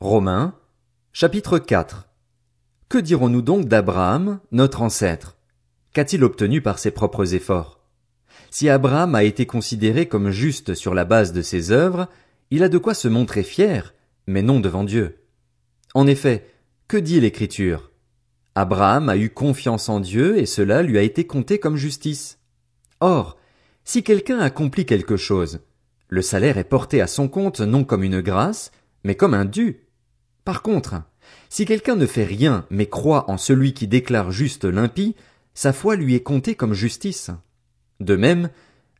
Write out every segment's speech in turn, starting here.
Romains, chapitre 4. Que dirons-nous donc d'Abraham, notre ancêtre? Qu'a-t-il obtenu par ses propres efforts? Si Abraham a été considéré comme juste sur la base de ses œuvres, il a de quoi se montrer fier, mais non devant Dieu. En effet, que dit l'Écriture? Abraham a eu confiance en Dieu et cela lui a été compté comme justice. Or, si quelqu'un accomplit quelque chose, le salaire est porté à son compte non comme une grâce, mais comme un dû. Par contre, si quelqu'un ne fait rien mais croit en celui qui déclare juste l'impie, sa foi lui est comptée comme justice. De même,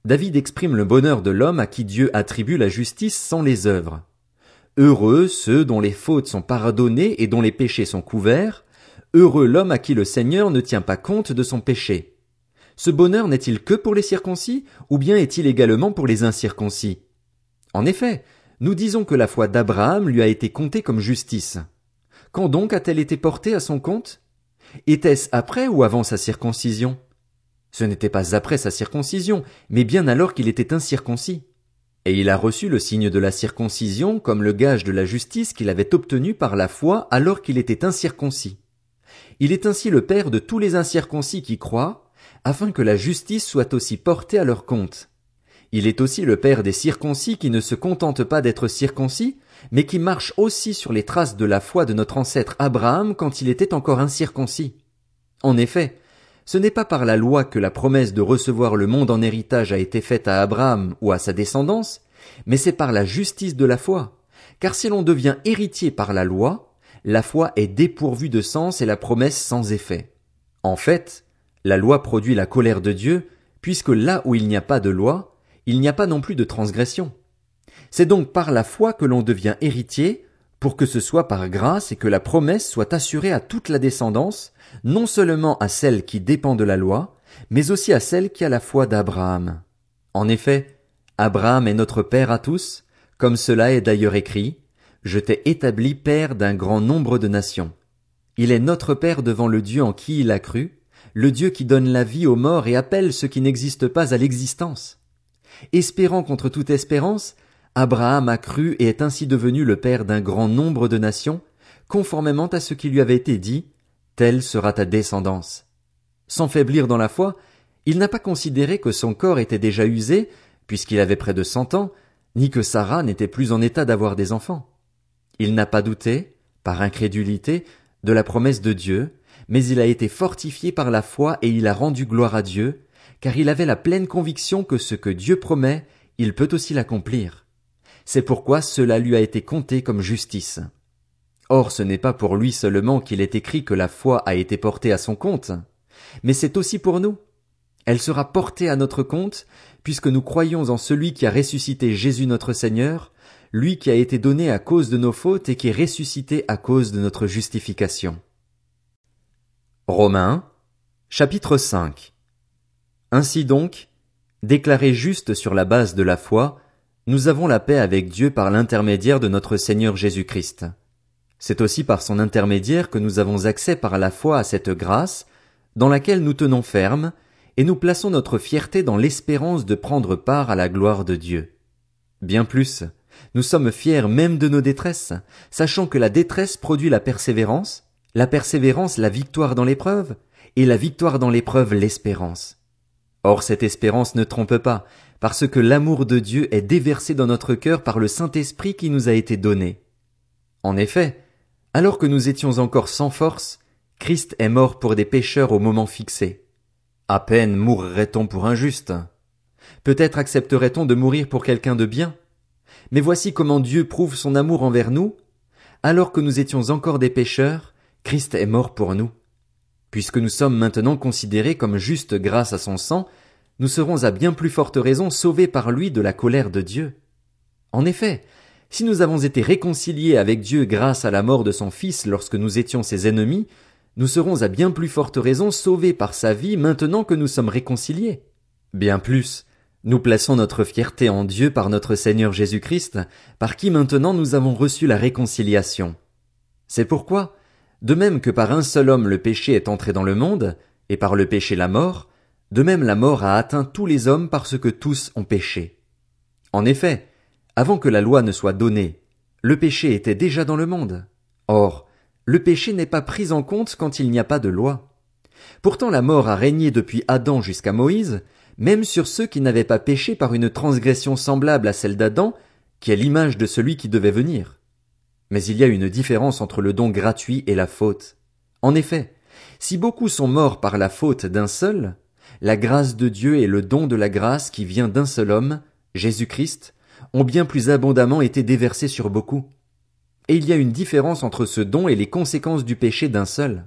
David exprime le bonheur de l'homme à qui Dieu attribue la justice sans les œuvres. Heureux ceux dont les fautes sont pardonnées et dont les péchés sont couverts, Heureux l'homme à qui le Seigneur ne tient pas compte de son péché. Ce bonheur n'est-il que pour les circoncis, ou bien est-il également pour les incirconcis? En effet, nous disons que la foi d'Abraham lui a été comptée comme justice. Quand donc a-t-elle été portée à son compte? Était-ce après ou avant sa circoncision? Ce n'était pas après sa circoncision, mais bien alors qu'il était incirconcis. Et il a reçu le signe de la circoncision comme le gage de la justice qu'il avait obtenu par la foi alors qu'il était incirconcis. Il est ainsi le Père de tous les incirconcis qui croient, afin que la justice soit aussi portée à leur compte. Il est aussi le Père des circoncis qui ne se contentent pas d'être circoncis, mais qui marchent aussi sur les traces de la foi de notre ancêtre Abraham quand il était encore incirconcis. En effet, ce n'est pas par la loi que la promesse de recevoir le monde en héritage a été faite à Abraham ou à sa descendance, mais c'est par la justice de la foi. Car si l'on devient héritier par la loi, la foi est dépourvue de sens et la promesse sans effet. En fait, la loi produit la colère de Dieu, puisque là où il n'y a pas de loi, il n'y a pas non plus de transgression. C'est donc par la foi que l'on devient héritier, pour que ce soit par grâce et que la promesse soit assurée à toute la descendance, non seulement à celle qui dépend de la loi, mais aussi à celle qui a la foi d'Abraham. En effet, Abraham est notre Père à tous, comme cela est d'ailleurs écrit, je t'ai établi père d'un grand nombre de nations. Il est notre Père devant le Dieu en qui il a cru, le Dieu qui donne la vie aux morts et appelle ceux qui n'existent pas à l'existence. Espérant contre toute espérance, Abraham a cru et est ainsi devenu le Père d'un grand nombre de nations, conformément à ce qui lui avait été dit, telle sera ta descendance. Sans faiblir dans la foi, il n'a pas considéré que son corps était déjà usé, puisqu'il avait près de cent ans, ni que Sarah n'était plus en état d'avoir des enfants. Il n'a pas douté, par incrédulité, de la promesse de Dieu, mais il a été fortifié par la foi et il a rendu gloire à Dieu, car il avait la pleine conviction que ce que Dieu promet, il peut aussi l'accomplir. C'est pourquoi cela lui a été compté comme justice. Or ce n'est pas pour lui seulement qu'il est écrit que la foi a été portée à son compte, mais c'est aussi pour nous. Elle sera portée à notre compte, puisque nous croyons en celui qui a ressuscité Jésus notre Seigneur, lui qui a été donné à cause de nos fautes et qui est ressuscité à cause de notre justification. Romains, chapitre 5 Ainsi donc, déclarés justes sur la base de la foi, nous avons la paix avec Dieu par l'intermédiaire de notre Seigneur Jésus-Christ. C'est aussi par son intermédiaire que nous avons accès par la foi à cette grâce, dans laquelle nous tenons ferme, et nous plaçons notre fierté dans l'espérance de prendre part à la gloire de Dieu. Bien plus, nous sommes fiers même de nos détresses, sachant que la détresse produit la persévérance, la persévérance la victoire dans l'épreuve, et la victoire dans l'épreuve l'espérance. Or cette espérance ne trompe pas, parce que l'amour de Dieu est déversé dans notre cœur par le Saint-Esprit qui nous a été donné. En effet, alors que nous étions encore sans force, Christ est mort pour des pécheurs au moment fixé. À peine mourrait-on pour un juste. Peut-être accepterait-on de mourir pour quelqu'un de bien, mais voici comment Dieu prouve son amour envers nous. Alors que nous étions encore des pécheurs, Christ est mort pour nous. Puisque nous sommes maintenant considérés comme justes grâce à son sang, nous serons à bien plus forte raison sauvés par lui de la colère de Dieu. En effet, si nous avons été réconciliés avec Dieu grâce à la mort de son Fils lorsque nous étions ses ennemis, nous serons à bien plus forte raison sauvés par sa vie maintenant que nous sommes réconciliés. Bien plus, nous plaçons notre fierté en Dieu par notre Seigneur Jésus-Christ, par qui maintenant nous avons reçu la réconciliation. C'est pourquoi, de même que par un seul homme le péché est entré dans le monde, et par le péché la mort, de même la mort a atteint tous les hommes parce que tous ont péché. En effet, avant que la loi ne soit donnée, Le péché était déjà dans le monde. Or, le péché n'est pas pris en compte quand il n'y a pas de loi. Pourtant la mort a régné depuis Adam jusqu'à Moïse, même sur ceux qui n'avaient pas péché par une transgression semblable à celle d'Adam, qui est l'image de celui qui devait venir. Mais il y a une différence entre le don gratuit et la faute. En effet, si beaucoup sont morts par la faute d'un seul, la grâce de Dieu et le don de la grâce qui vient d'un seul homme, Jésus-Christ, ont bien plus abondamment été déversés sur beaucoup. Et il y a une différence entre ce don et les conséquences du péché d'un seul.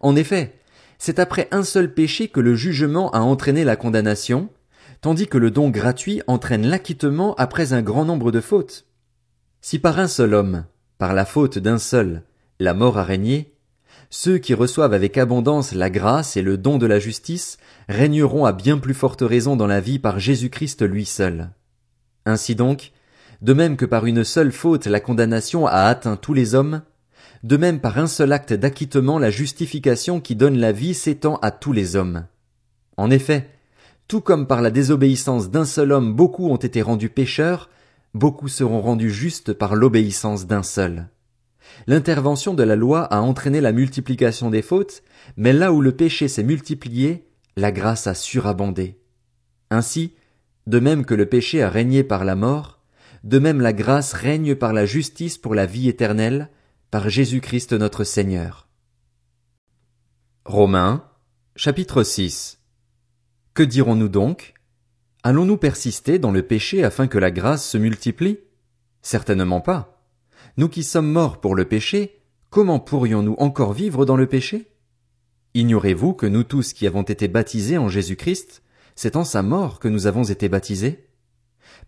En effet, c'est après un seul péché que le jugement a entraîné la condamnation, tandis que le don gratuit entraîne l'acquittement après un grand nombre de fautes. Si par un seul homme, la faute d'un seul, la mort a régné, ceux qui reçoivent avec abondance la grâce et le don de la justice régneront à bien plus forte raison dans la vie par Jésus-Christ lui seul. Ainsi donc, de même que par une seule faute la condamnation a atteint tous les hommes, de même par un seul acte d'acquittement la justification qui donne la vie s'étend à tous les hommes. En effet, tout comme par la désobéissance d'un seul homme beaucoup ont été rendus pécheurs, beaucoup seront rendus justes par l'obéissance d'un seul. L'intervention de la loi a entraîné la multiplication des fautes, mais là où le péché s'est multiplié, la grâce a surabondé. Ainsi, de même que le péché a régné par la mort, de même la grâce règne par la justice pour la vie éternelle, par Jésus-Christ notre Seigneur. Romains, chapitre 6 Que dirons-nous donc? Allons-nous persister dans le péché afin que la grâce se multiplie? Certainement pas. Nous qui sommes morts pour le péché, comment pourrions-nous encore vivre dans le péché? Ignorez-vous que nous tous qui avons été baptisés en Jésus-Christ, c'est en sa mort que nous avons été baptisés?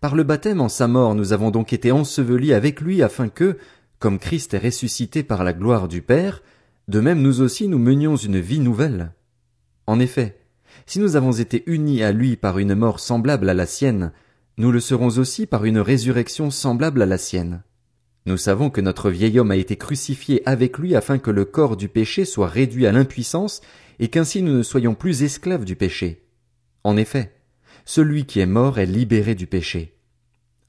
Par le baptême en sa mort, nous avons donc été ensevelis avec lui afin que, comme Christ est ressuscité par la gloire du Père, de même nous aussi nous menions une vie nouvelle. En effet, si nous avons été unis à lui par une mort semblable à la sienne, nous le serons aussi par une résurrection semblable à la sienne. Nous savons que notre vieil homme a été crucifié avec lui afin que le corps du péché soit réduit à l'impuissance et qu'ainsi nous ne soyons plus esclaves du péché. En effet, celui qui est mort est libéré du péché.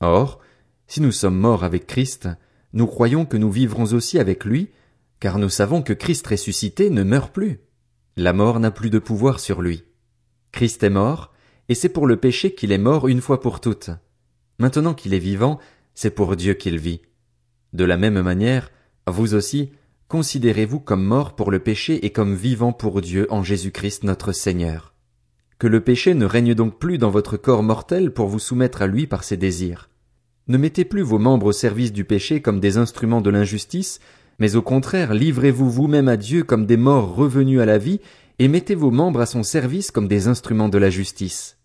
Or, si nous sommes morts avec Christ, nous croyons que nous vivrons aussi avec lui, car nous savons que Christ ressuscité ne meurt plus. La mort n'a plus de pouvoir sur lui. Christ est mort, et c'est pour le péché qu'il est mort une fois pour toutes. Maintenant qu'il est vivant, c'est pour Dieu qu'il vit. De la même manière, vous aussi, considérez-vous comme mort pour le péché et comme vivant pour Dieu en Jésus-Christ notre Seigneur. Que le péché ne règne donc plus dans votre corps mortel pour vous soumettre à lui par ses désirs. Ne mettez plus vos membres au service du péché comme des instruments de l'injustice, mais au contraire livrez-vous vous-même à Dieu comme des morts revenus à la vie, et mettez vos membres à son service comme des instruments de la justice.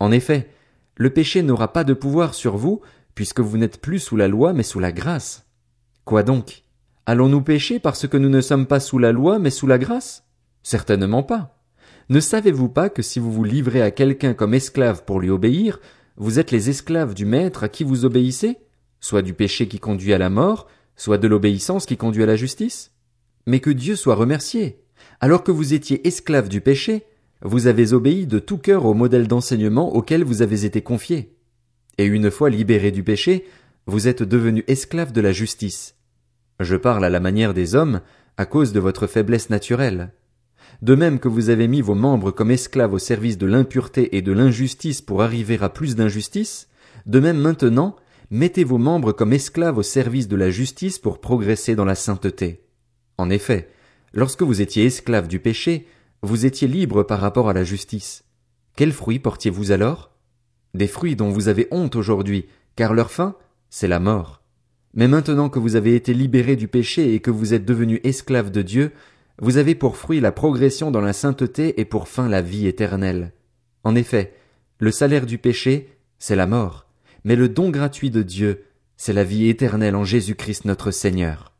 En effet, le péché n'aura pas de pouvoir sur vous, puisque vous n'êtes plus sous la loi mais sous la grâce. Quoi donc? Allons-nous pécher parce que nous ne sommes pas sous la loi mais sous la grâce? Certainement pas. Ne savez-vous pas que si vous vous livrez à quelqu'un comme esclave pour lui obéir, vous êtes les esclaves du maître à qui vous obéissez? Soit du péché qui conduit à la mort, soit de l'obéissance qui conduit à la justice? Mais que Dieu soit remercié. Alors que vous étiez esclaves du péché, vous avez obéi de tout cœur au modèle d'enseignement auquel vous avez été confiés. Et une fois libérés du péché, vous êtes devenus esclaves de la justice. Je parle à la manière des hommes, à cause de votre faiblesse naturelle. De même que vous avez mis vos membres comme esclaves au service de l'impureté et de l'injustice pour arriver à plus d'injustice, de même maintenant, mettez vos membres comme esclaves au service de la justice pour progresser dans la sainteté. En effet, lorsque vous étiez esclaves du péché, vous étiez libres par rapport à la justice. Quels fruits portiez-vous alors? Des fruits dont vous avez honte aujourd'hui, car leur fin, c'est la mort. Mais maintenant que vous avez été libérés du péché et que vous êtes devenus esclaves de Dieu, vous avez pour fruit la progression dans la sainteté et pour fin la vie éternelle. En effet, le salaire du péché, c'est la mort, mais le don gratuit de Dieu, c'est la vie éternelle en Jésus Christ notre Seigneur.